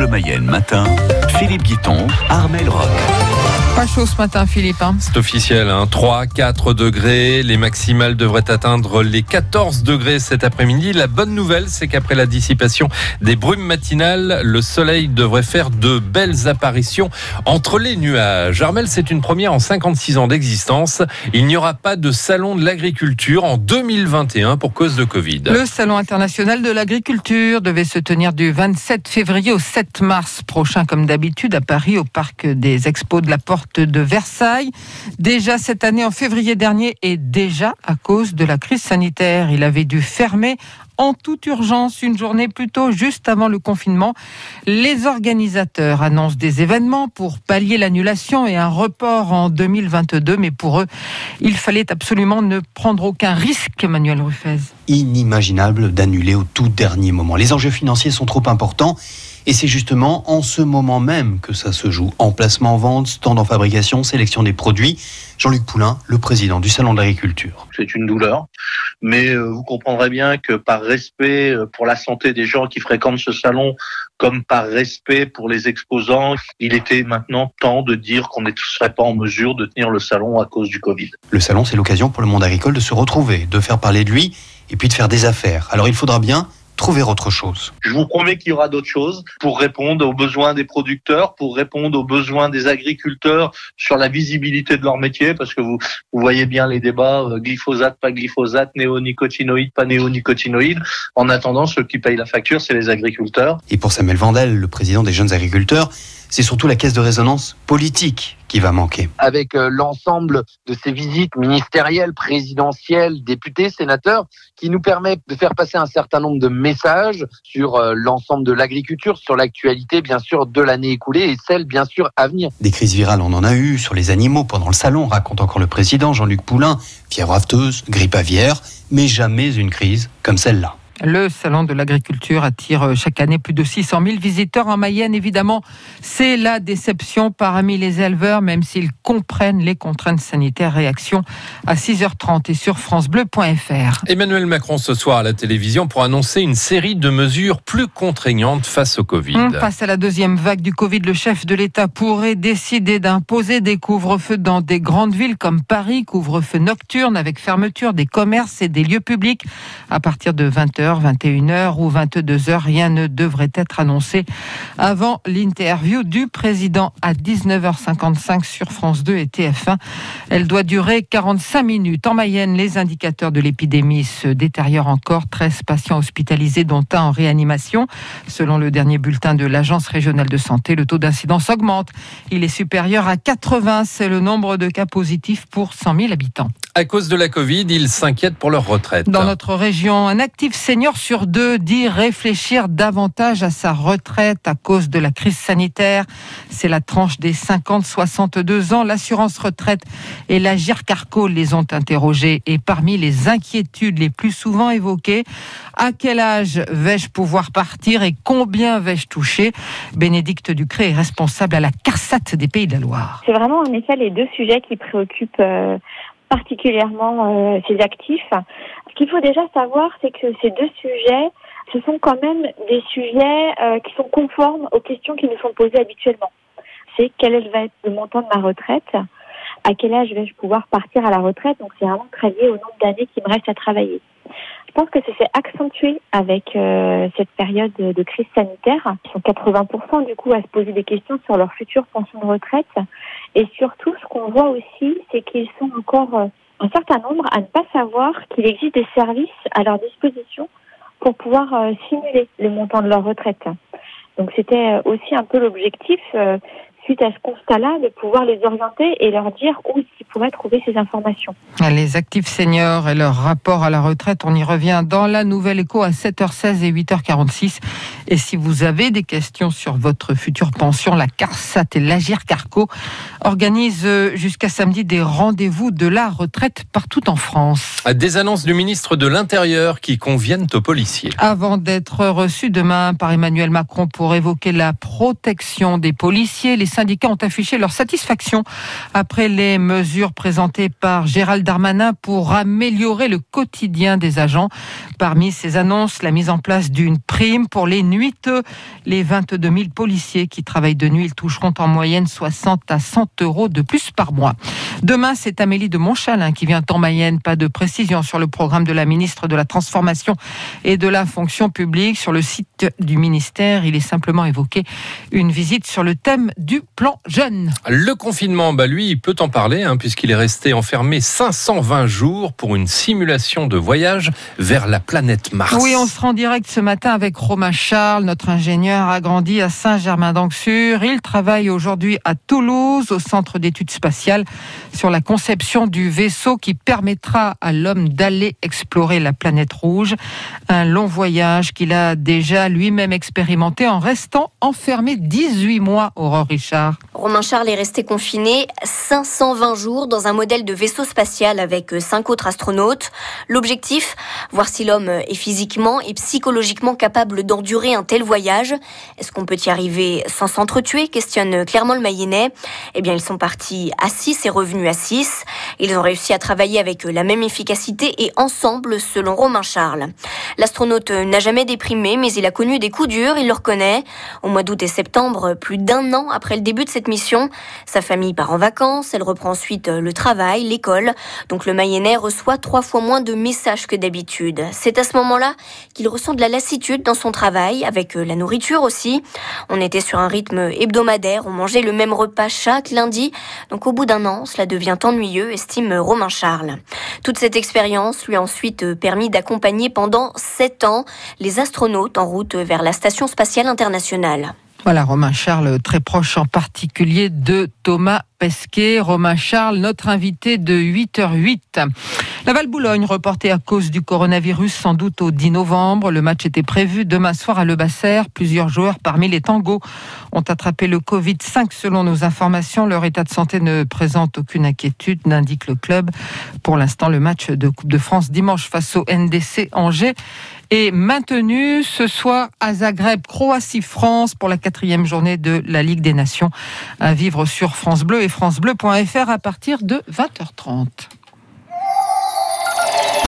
Bleu Mayenne matin, Philippe Guiton, Armel Rock. Pas chaud ce matin, Philippe. hein. C'est officiel, hein. 3, 4 degrés. Les maximales devraient atteindre les 14 degrés cet après-midi. La bonne nouvelle, c'est qu'après la dissipation des brumes matinales, le soleil devrait faire de belles apparitions entre les nuages. Armel, c'est une première en 56 ans d'existence. Il n'y aura pas de salon de l'agriculture en 2021 pour cause de Covid. Le Salon international de l'agriculture devait se tenir du 27 février au 7 mars prochain, comme d'habitude, à Paris, au parc des expos de la Porte de Versailles. Déjà cette année, en février dernier, et déjà à cause de la crise sanitaire, il avait dû fermer en toute urgence une journée plus tôt, juste avant le confinement. Les organisateurs annoncent des événements pour pallier l'annulation et un report en 2022, mais pour eux, il fallait absolument ne prendre aucun risque, Emmanuel Ruffez. inimaginable d'annuler au tout dernier moment. Les enjeux financiers sont trop importants et c'est justement en ce moment même que ça se joue. Emplacement en vente, stand en fabrication, sélection des produits. Jean-Luc Poulain, le président du Salon de l'Agriculture. c'est une douleur. Mais euh, vous comprendrez bien que par respect euh, pour la santé des gens qui fréquentent ce salon, comme par respect pour les exposants, il était maintenant temps de dire qu'on ne serait pas en mesure de tenir le salon à cause du Covid. Le salon, c'est l'occasion pour le monde agricole de se retrouver, de faire parler de lui et puis de faire des affaires. Alors il faudra bien trouver autre chose. Je vous promets qu'il y aura d'autres choses pour répondre aux besoins des producteurs, pour répondre aux besoins des agriculteurs sur la visibilité de leur métier, parce que vous, vous voyez bien les débats, euh, glyphosate, pas glyphosate, néonicotinoïde, pas néonicotinoïde. En attendant, ceux qui payent la facture, c'est les agriculteurs. Et pour Samuel Vandel, le président des jeunes agriculteurs, c'est surtout la caisse de résonance politique qui va manquer. avec euh, l'ensemble de ces visites ministérielles, présidentielles, députés, sénateurs, qui nous permettent de faire passer un certain nombre de messages sur euh, l'ensemble de l'agriculture, sur l'actualité, bien sûr, de l'année écoulée et celle, bien sûr, à venir. Des crises virales, on en a eu sur les animaux pendant le salon, raconte encore le président Jean-Luc Poulain, fièvre afteuse, grippe aviaire, mais jamais une crise comme celle-là. Le salon de l'agriculture attire euh, chaque année plus de 600 000 visiteurs en Mayenne. Évidemment, c'est la déception parmi les éleveurs, même s'ils comprennent les contraintes sanitaires. Réaction à 6h30 et sur francebleu.fr. Emmanuel Macron ce soir à la télévision pour annoncer une série de mesures plus contraignantes face au Covid. Hum, Face à la deuxième vague du Covid, le chef de l'État pourrait décider d'imposer des couvre-feux dans des grandes villes comme Paris, couvre-feu nocturne avec fermeture des commerces et des lieux publics à partir de 20h, 21h ou 22h. Rien ne devrait être annoncé avant l'interview du président à 19h55 sur France 2 et TF1. Elle doit durer 45 minutes. En Mayenne, les indicateurs de l'épidémie se détériorent encore. 13 patients hospitalisés, dont un en réanimation. Selon le dernier bulletin de l'Agence régionale de santé, le taux d'incidence augmente. Il est supérieur à 80. C'est le nombre de cas positifs pour 100 000 habitants. À cause de la Covid, ils s'inquiètent pour leur retraite. Dans notre région, un actif senior sur deux dit réfléchir davantage à sa retraite à cause de la crise sanitaire. C'est la tranche des 50-62 ans. L'assurance retraite et l'Agir Carco les ont interrogés. Et parmi les inquiétudes les plus souvent évoquées, à quel âge vais-je pouvoir partir et combien vais-je toucher? Bénédicte Ducré est responsable à la CARSAT des Pays de la Loire. C'est vraiment en effet les deux sujets qui préoccupent euh, particulièrement euh, ces actifs. Ce qu'il faut déjà savoir, c'est que ces deux sujets, ce sont quand même des sujets euh, qui sont conformes aux questions qui nous sont posées habituellement. C'est quel va être le montant de ma retraite? À quel âge vais-je pouvoir partir à la retraite? Donc c'est vraiment très lié au nombre d'années qui me reste à travailler. Je pense que ça s'est accentué avec euh, cette période de, crise sanitaire. Ils sont 80% du coup à se poser des questions sur leur future pension de retraite. Et surtout, ce qu'on voit aussi, c'est qu'ils sont encore euh, un certain nombre à ne pas savoir qu'il existe des services à leur disposition pour pouvoir euh, simuler le montant de leur retraite. Donc c'était aussi un peu l'objectif, suite à ce constat-là, de pouvoir les orienter et leur dire où ils pourraient trouver ces informations. Les actifs seniors et leur rapport à la retraite, on y revient dans la nouvelle écho à 7h16 et 8h46. Et si vous avez des questions sur votre future pension, la CARSAT et l'Agir Carco organisent euh, jusqu'à samedi des rendez-vous de la retraite partout en France. Des annonces du ministre de l'Intérieur qui conviennent aux policiers. Avant d'être reçu demain par Emmanuel Macron pour évoquer la protection des policiers, les syndicats ont affiché leur satisfaction après les mesures présentées par Gérald Darmanin pour améliorer le quotidien des agents. Parmi ces annonces, la mise en place d'une prime pour les nuiteux. Les 22 000 policiers qui travaillent de nuit, ils toucheront en moyenne 60 à 100 euros de plus par mois. Demain, c'est Amélie de Montchalin qui vient en Mayenne. Pas de précision sur le programme de la ministre de la Transformation et de la Fonction publique. Sur le site du ministère, il est simplement évoqué une visite sur le thème du plan jeune. Le confinement, bah lui, il peut en parler, hein, puisqu'il est resté enfermé 520 jours pour une simulation de voyage vers la planète Mars. Oui, on se rend direct ce matin avec Romain Charles, notre ingénieur a grandi à Saint-Germain-d'Anxur. Il travaille aujourd'hui à Toulouse, au Centre d'études spatiales, sur la conception du vaisseau qui permettra à l'homme d'aller explorer la planète rouge. Un long voyage qu'il a déjà lui-même expérimenté en restant enfermé 18 mois, Aurore Richard. Romain Charles est resté confiné 520 jours dans un modèle de vaisseau spatial avec cinq autres astronautes. L'objectif, voir si l'homme est physiquement et psychologiquement capable d'endurer un tel voyage. Est-ce qu'on peut y arriver sans s'entretuer questionne clairement le Mayennais. Eh bien, ils sont partis à 6 et revenus à 6. Ils ont réussi à travailler avec la même efficacité et ensemble, selon Romain Charles. L'astronaute n'a jamais déprimé, mais il a connu des coups durs, il le reconnaît. Au mois d'août et septembre, plus d'un an après le début de cette mission, sa famille part en vacances, elle reprend ensuite le travail, l'école. Donc le Mayennais reçoit trois fois moins de messages que d'habitude. C'est à ce moment-là qu'il ressent de la lassitude dans son travail, avec la nourriture aussi. On était sur un rythme hebdomadaire, on mangeait le même repas chaque lundi. Donc au bout d'un an, cela devient ennuyeux, estime Romain Charles. Toute cette expérience lui a ensuite permis d'accompagner pendant sept ans les astronautes en route vers la Station spatiale internationale. Voilà, Romain Charles, très proche en particulier de Thomas Pesquet. Romain Charles, notre invité de 8h08. La Val-Boulogne reportée à cause du coronavirus, sans doute au 10 novembre. Le match était prévu demain soir à Le Basser. Plusieurs joueurs parmi les tangos ont attrapé le Covid-5 selon nos informations. Leur état de santé ne présente aucune inquiétude, n'indique le club. Pour l'instant, le match de Coupe de France dimanche face au NDC Angers est maintenu ce soir à Zagreb, Croatie-France pour la quatrième journée de la Ligue des Nations. À vivre sur France Bleu et francebleu.fr à partir de 20h30.